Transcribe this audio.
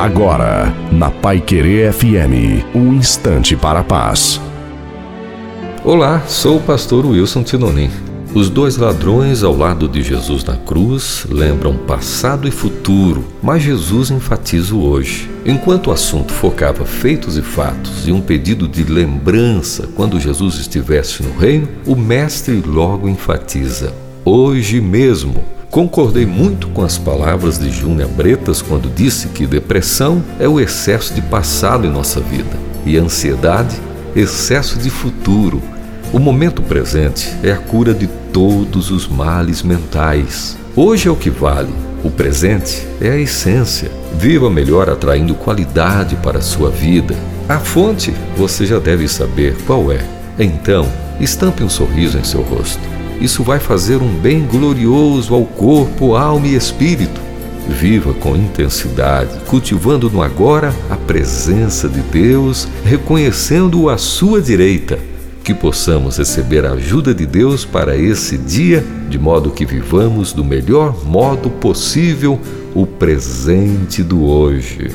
Agora, na Pai Querer FM, um instante para a paz. Olá, sou o pastor Wilson Tinonim. Os dois ladrões ao lado de Jesus na cruz lembram passado e futuro, mas Jesus enfatiza o hoje. Enquanto o assunto focava feitos e fatos e um pedido de lembrança quando Jesus estivesse no reino, o mestre logo enfatiza: hoje mesmo. Concordei muito com as palavras de Júnior Bretas quando disse que depressão é o excesso de passado em nossa vida e ansiedade, excesso de futuro. O momento presente é a cura de todos os males mentais. Hoje é o que vale. O presente é a essência. Viva melhor atraindo qualidade para a sua vida. A fonte você já deve saber qual é. Então, estampe um sorriso em seu rosto. Isso vai fazer um bem glorioso ao corpo, alma e espírito. Viva com intensidade, cultivando no agora a presença de Deus, reconhecendo-o à sua direita. Que possamos receber a ajuda de Deus para esse dia, de modo que vivamos do melhor modo possível o presente do hoje.